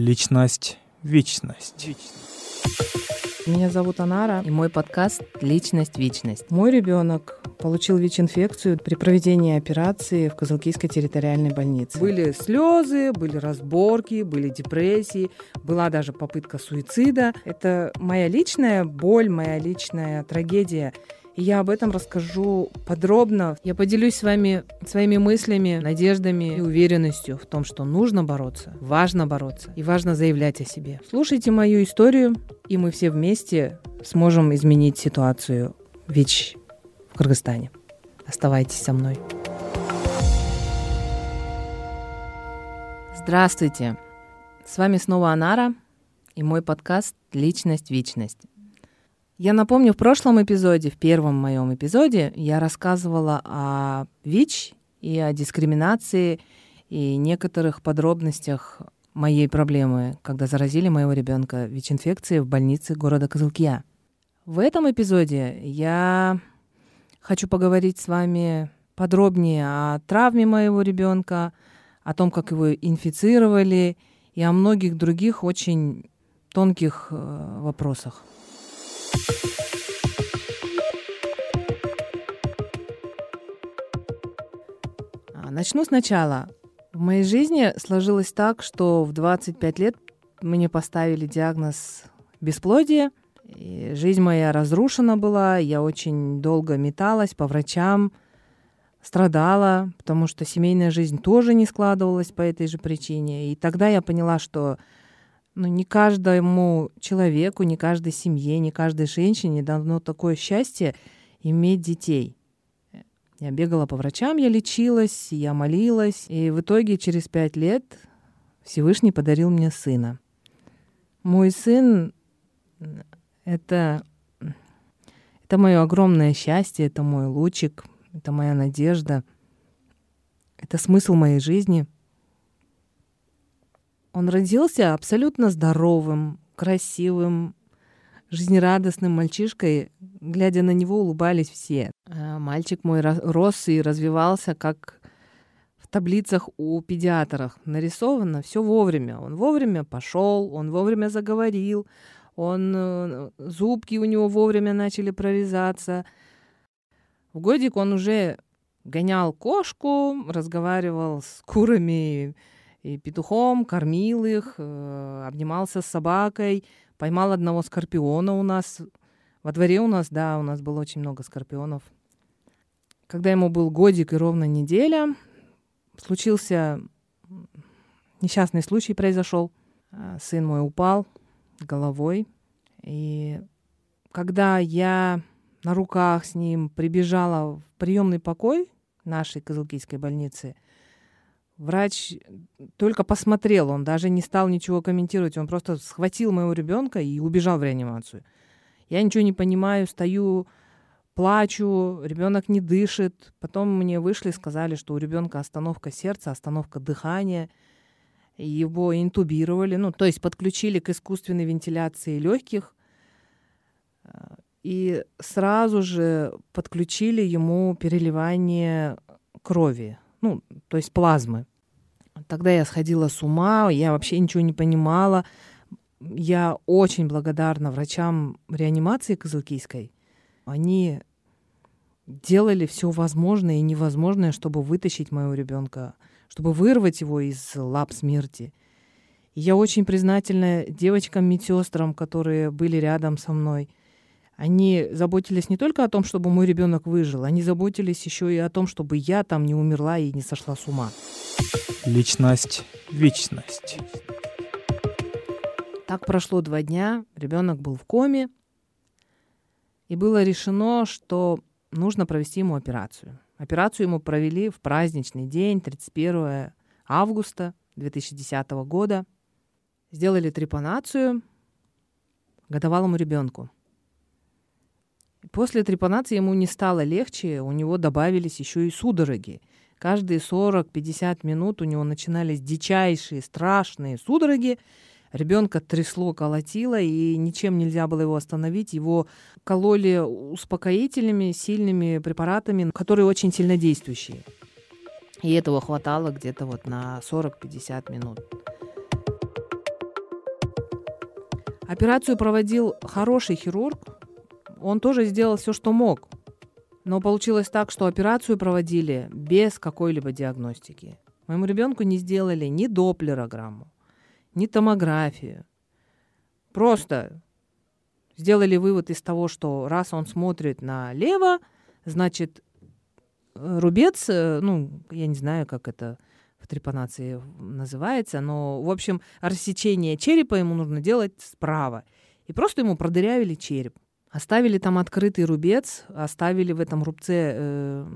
Личность, вечность. Меня зовут Анара. И мой подкаст «Личность, вечность». Мой ребенок получил ВИЧ-инфекцию при проведении операции в Козылкийской территориальной больнице. Были слезы, были разборки, были депрессии, была даже попытка суицида. Это моя личная боль, моя личная трагедия. Я об этом расскажу подробно. Я поделюсь с вами своими мыслями, надеждами и уверенностью в том, что нужно бороться, важно бороться и важно заявлять о себе. Слушайте мою историю, и мы все вместе сможем изменить ситуацию ВИЧ в Кыргызстане. Оставайтесь со мной. Здравствуйте! С вами снова Анара и мой подкаст «Личность, вечность». Я напомню, в прошлом эпизоде, в первом моем эпизоде, я рассказывала о ВИЧ и о дискриминации и некоторых подробностях моей проблемы, когда заразили моего ребенка ВИЧ-инфекцией в больнице города Козылкия. В этом эпизоде я хочу поговорить с вами подробнее о травме моего ребенка, о том, как его инфицировали и о многих других очень тонких э, вопросах. А, начну сначала. В моей жизни сложилось так, что в 25 лет мне поставили диагноз бесплодие. И жизнь моя разрушена была, я очень долго металась по врачам, страдала, потому что семейная жизнь тоже не складывалась по этой же причине. И тогда я поняла, что ну, не каждому человеку, не каждой семье, не каждой женщине дано такое счастье иметь детей. Я бегала по врачам, я лечилась, я молилась, и в итоге через пять лет Всевышний подарил мне сына. Мой сын — это, это мое огромное счастье, это мой лучик, это моя надежда, это смысл моей жизни — он родился абсолютно здоровым, красивым, жизнерадостным мальчишкой. Глядя на него, улыбались все. А мальчик мой рос и развивался, как в таблицах у педиатров. Нарисовано все вовремя. Он вовремя пошел, он вовремя заговорил, он э, зубки у него вовремя начали прорезаться. В годик он уже гонял кошку, разговаривал с курами и петухом, кормил их, э, обнимался с собакой, поймал одного скорпиона у нас. Во дворе у нас, да, у нас было очень много скорпионов. Когда ему был годик и ровно неделя, случился несчастный случай произошел. Э, сын мой упал головой. И когда я на руках с ним прибежала в приемный покой нашей Козылкийской больницы – Врач только посмотрел, он даже не стал ничего комментировать, он просто схватил моего ребенка и убежал в реанимацию. Я ничего не понимаю, стою, плачу, ребенок не дышит. Потом мне вышли, сказали, что у ребенка остановка сердца, остановка дыхания. Его интубировали, ну, то есть подключили к искусственной вентиляции легких. И сразу же подключили ему переливание крови, ну, то есть плазмы. Тогда я сходила с ума, я вообще ничего не понимала. Я очень благодарна врачам реанимации Козылкийской. Они делали все возможное и невозможное, чтобы вытащить моего ребенка, чтобы вырвать его из лап смерти. И я очень признательна девочкам-медсестрам, которые были рядом со мной. Они заботились не только о том, чтобы мой ребенок выжил, они заботились еще и о том, чтобы я там не умерла и не сошла с ума. Личность, вечность. Так прошло два дня, ребенок был в коме, и было решено, что нужно провести ему операцию. Операцию ему провели в праздничный день, 31 августа 2010 года. Сделали трепанацию годовалому ребенку. После трепанации ему не стало легче, у него добавились еще и судороги. Каждые 40-50 минут у него начинались дичайшие, страшные судороги. Ребенка трясло, колотило, и ничем нельзя было его остановить. Его кололи успокоительными, сильными препаратами, которые очень сильнодействующие. И этого хватало где-то вот на 40-50 минут. Операцию проводил хороший хирург. Он тоже сделал все, что мог. Но получилось так, что операцию проводили без какой-либо диагностики. Моему ребенку не сделали ни доплерограмму, ни томографию. Просто сделали вывод из того, что раз он смотрит налево, значит, рубец, э, ну, я не знаю, как это в трепанации называется, но, в общем, рассечение черепа ему нужно делать справа. И просто ему продырявили череп. Оставили там открытый рубец, оставили в этом рубце э,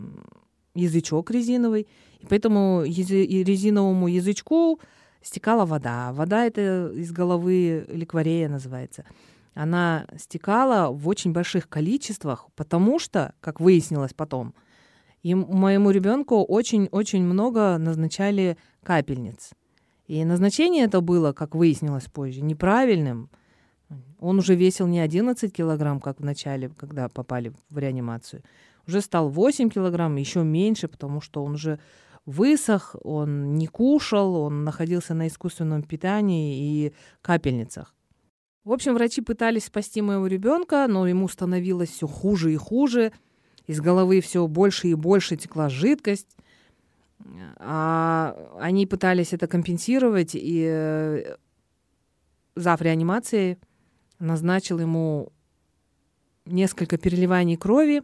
язычок резиновый, и поэтому резиновому язычку стекала вода. Вода это из головы ликварея называется. Она стекала в очень больших количествах, потому что, как выяснилось потом, и моему ребенку очень-очень много назначали капельниц. И назначение это было, как выяснилось позже, неправильным. Он уже весил не 11 килограмм, как в начале, когда попали в реанимацию. Уже стал 8 килограмм, еще меньше, потому что он уже высох, он не кушал, он находился на искусственном питании и капельницах. В общем, врачи пытались спасти моего ребенка, но ему становилось все хуже и хуже – из головы все больше и больше текла жидкость. А они пытались это компенсировать, и э, зав. реанимации назначил ему несколько переливаний крови,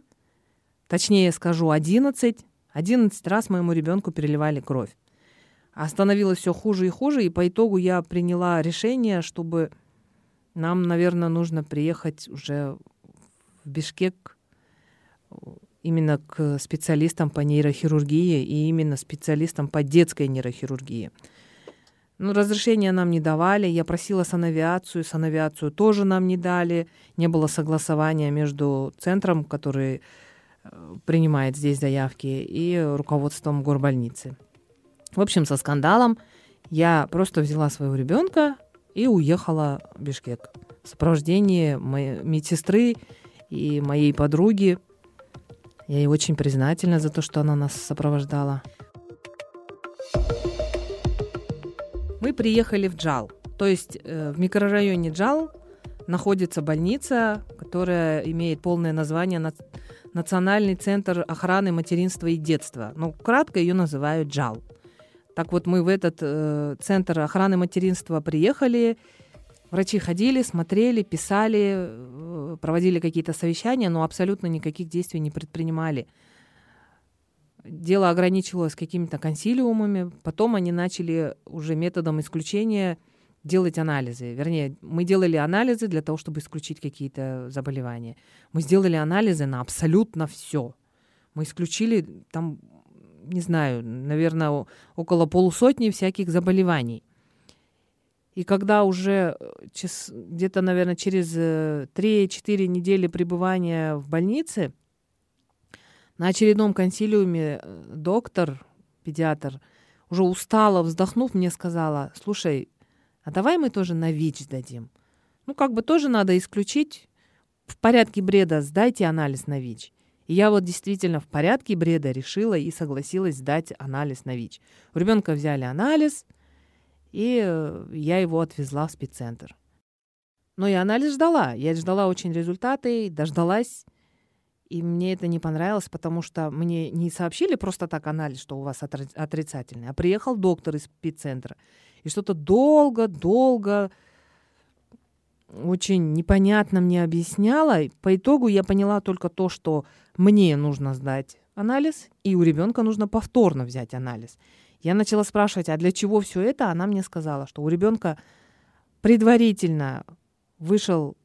точнее скажу, 11. 11 раз моему ребенку переливали кровь. А становилось все хуже и хуже, и по итогу я приняла решение, чтобы нам, наверное, нужно приехать уже в Бишкек именно к специалистам по нейрохирургии и именно специалистам по детской нейрохирургии. Ну, разрешения нам не давали. Я просила санавиацию, санавиацию тоже нам не дали. Не было согласования между центром, который э, принимает здесь заявки, и руководством горбольницы. В общем, со скандалом я просто взяла своего ребенка и уехала в Бишкек в сопровождении моей медсестры и моей подруги, я ей очень признательна за то, что она нас сопровождала. Мы приехали в Джал. То есть э, в микрорайоне Джал находится больница, которая имеет полное название Национальный центр охраны материнства и детства. Ну, кратко ее называют Джал. Так вот, мы в этот э, центр охраны материнства приехали, Врачи ходили, смотрели, писали, э, проводили какие-то совещания, но абсолютно никаких действий не предпринимали. Дело ограничивалось какими-то консилиумами, потом они начали уже методом исключения делать анализы. Вернее, мы делали анализы для того, чтобы исключить какие-то заболевания. Мы сделали анализы на абсолютно все. Мы исключили там, не знаю, наверное, около полусотни всяких заболеваний. И когда уже э, где-то, наверное, через 3-4 э, недели пребывания в больнице на очередном консилиуме э, доктор, педиатр, уже устала, вздохнув, мне сказала, слушай, а давай мы тоже на ВИЧ сдадим. Ну, как бы тоже надо исключить. В порядке бреда сдайте анализ на ВИЧ. И я вот действительно в порядке бреда решила и согласилась сдать анализ на ВИЧ. У ребенка взяли анализ – и э, я его отвезла в спеццентр. Но и анализ ждала. Я ждала очень результаты, дождалась. И мне это не понравилось, потому что мне не сообщили просто так анализ, что у вас отрицательный, а приехал доктор из спеццентра. И что-то долго-долго, очень непонятно мне объясняла. По итогу я поняла только то, что мне нужно сдать анализ, и у ребенка нужно повторно взять анализ. Я начала спрашивать, а для чего все это? Она мне сказала, что у ребенка предварительно вышел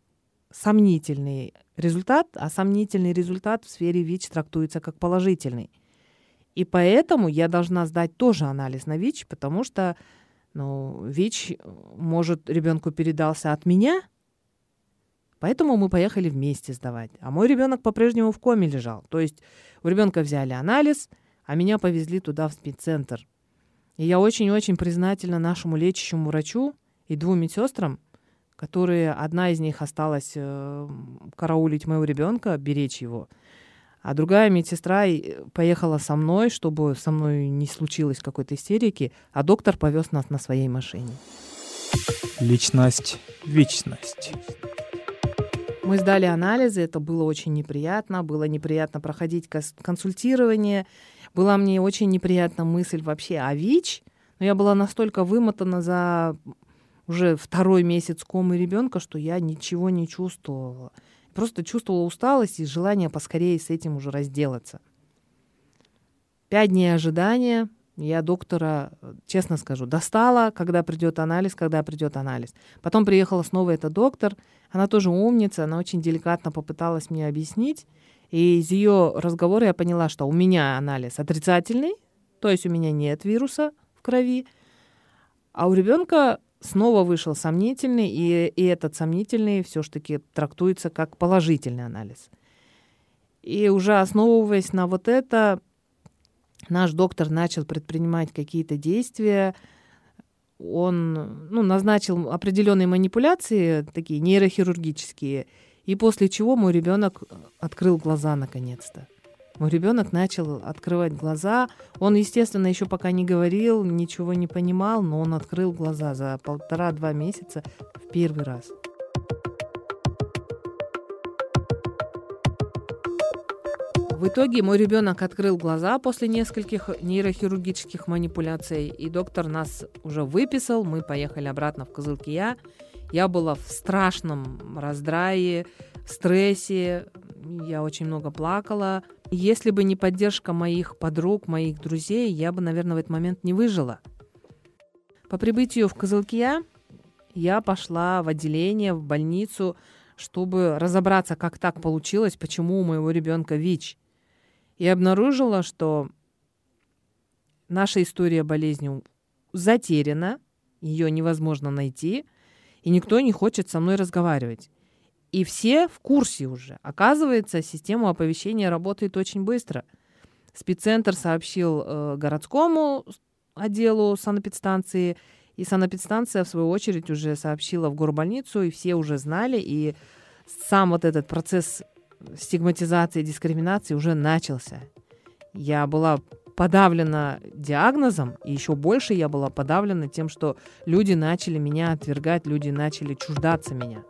сомнительный результат, а сомнительный результат в сфере ВИЧ трактуется как положительный. И поэтому я должна сдать тоже анализ на ВИЧ, потому что ну, ВИЧ, может, ребенку передался от меня, поэтому мы поехали вместе сдавать. А мой ребенок по-прежнему в коме лежал. То есть у ребенка взяли анализ, а меня повезли туда в спеццентр. И я очень-очень признательна нашему лечащему врачу и двум медсестрам, которые, одна из них осталась э, караулить моего ребенка, беречь его, а другая медсестра э, поехала со мной, чтобы со мной не случилось какой-то истерики, а доктор повез нас на своей машине. Личность, вечность. Мы сдали анализы, это было очень неприятно, было неприятно проходить консультирование, была мне очень неприятна мысль вообще о ВИЧ, но я была настолько вымотана за уже второй месяц комы ребенка, что я ничего не чувствовала. Просто чувствовала усталость и желание поскорее с этим уже разделаться. Пять дней ожидания, я доктора, честно скажу, достала, когда придет анализ, когда придет анализ. Потом приехала снова эта доктор. Она тоже умница, она очень деликатно попыталась мне объяснить. И из ее разговора я поняла, что у меня анализ отрицательный, то есть у меня нет вируса в крови, а у ребенка снова вышел сомнительный, и, и этот сомнительный все-таки трактуется как положительный анализ. И уже основываясь на вот это, наш доктор начал предпринимать какие-то действия, он ну, назначил определенные манипуляции, такие нейрохирургические, и после чего мой ребенок открыл глаза наконец-то. Мой ребенок начал открывать глаза. Он, естественно, еще пока не говорил, ничего не понимал, но он открыл глаза за полтора-два месяца в первый раз. В итоге мой ребенок открыл глаза после нескольких нейрохирургических манипуляций, и доктор нас уже выписал. Мы поехали обратно в Козылкия. Я была в страшном раздрае, стрессе, я очень много плакала. Если бы не поддержка моих подруг, моих друзей, я бы, наверное, в этот момент не выжила. По прибытию в Козылкия я пошла в отделение, в больницу, чтобы разобраться, как так получилось, почему у моего ребенка ВИЧ – и обнаружила, что наша история болезни затеряна, ее невозможно найти, и никто не хочет со мной разговаривать. И все в курсе уже. Оказывается, система оповещения работает очень быстро. Спеццентр сообщил э, городскому отделу санэпидстанции, и санэпидстанция, в свою очередь, уже сообщила в горбольницу, и все уже знали, и сам вот этот процесс стигматизации, дискриминации уже начался. Я была подавлена диагнозом, и еще больше я была подавлена тем, что люди начали меня отвергать, люди начали чуждаться меня.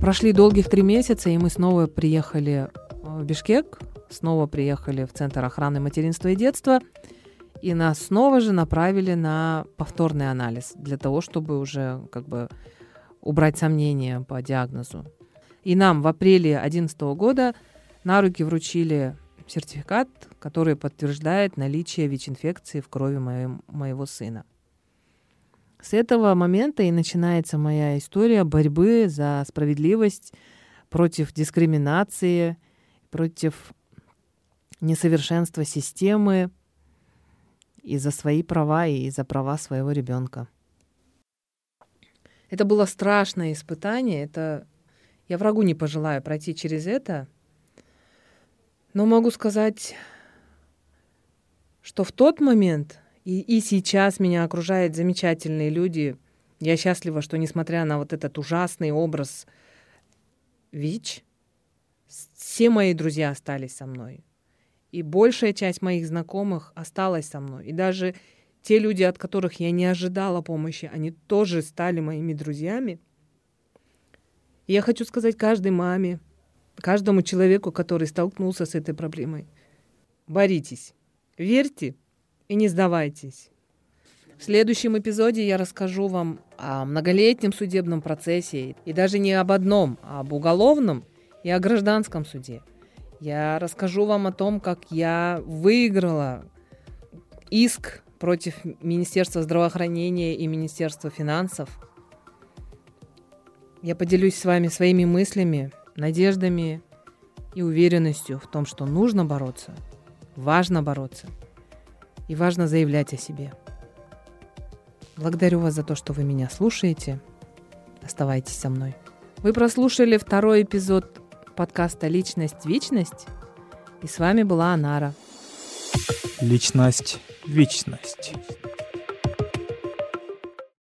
Прошли долгих три месяца, и мы снова приехали в Бишкек, снова приехали в Центр охраны материнства и детства – и нас снова же направили на повторный анализ для того, чтобы уже как бы убрать сомнения по диагнозу. И нам в апреле 2011 года на руки вручили сертификат, который подтверждает наличие ВИЧ-инфекции в крови моем, моего сына. С этого момента и начинается моя история борьбы за справедливость, против дискриминации, против несовершенства системы, и за свои права, и за права своего ребенка. Это было страшное испытание. Это я врагу не пожелаю пройти через это. Но могу сказать, что в тот момент и, и сейчас меня окружают замечательные люди. Я счастлива, что несмотря на вот этот ужасный образ ВИЧ, все мои друзья остались со мной. И большая часть моих знакомых осталась со мной. И даже те люди, от которых я не ожидала помощи, они тоже стали моими друзьями. И я хочу сказать каждой маме, каждому человеку, который столкнулся с этой проблемой, боритесь, верьте и не сдавайтесь. В следующем эпизоде я расскажу вам о многолетнем судебном процессе, и даже не об одном, а об уголовном и о гражданском суде – я расскажу вам о том, как я выиграла иск против Министерства здравоохранения и Министерства финансов. Я поделюсь с вами своими мыслями, надеждами и уверенностью в том, что нужно бороться, важно бороться и важно заявлять о себе. Благодарю вас за то, что вы меня слушаете. Оставайтесь со мной. Вы прослушали второй эпизод подкаста «Личность. Вечность». И с вами была Анара. Личность. Вечность.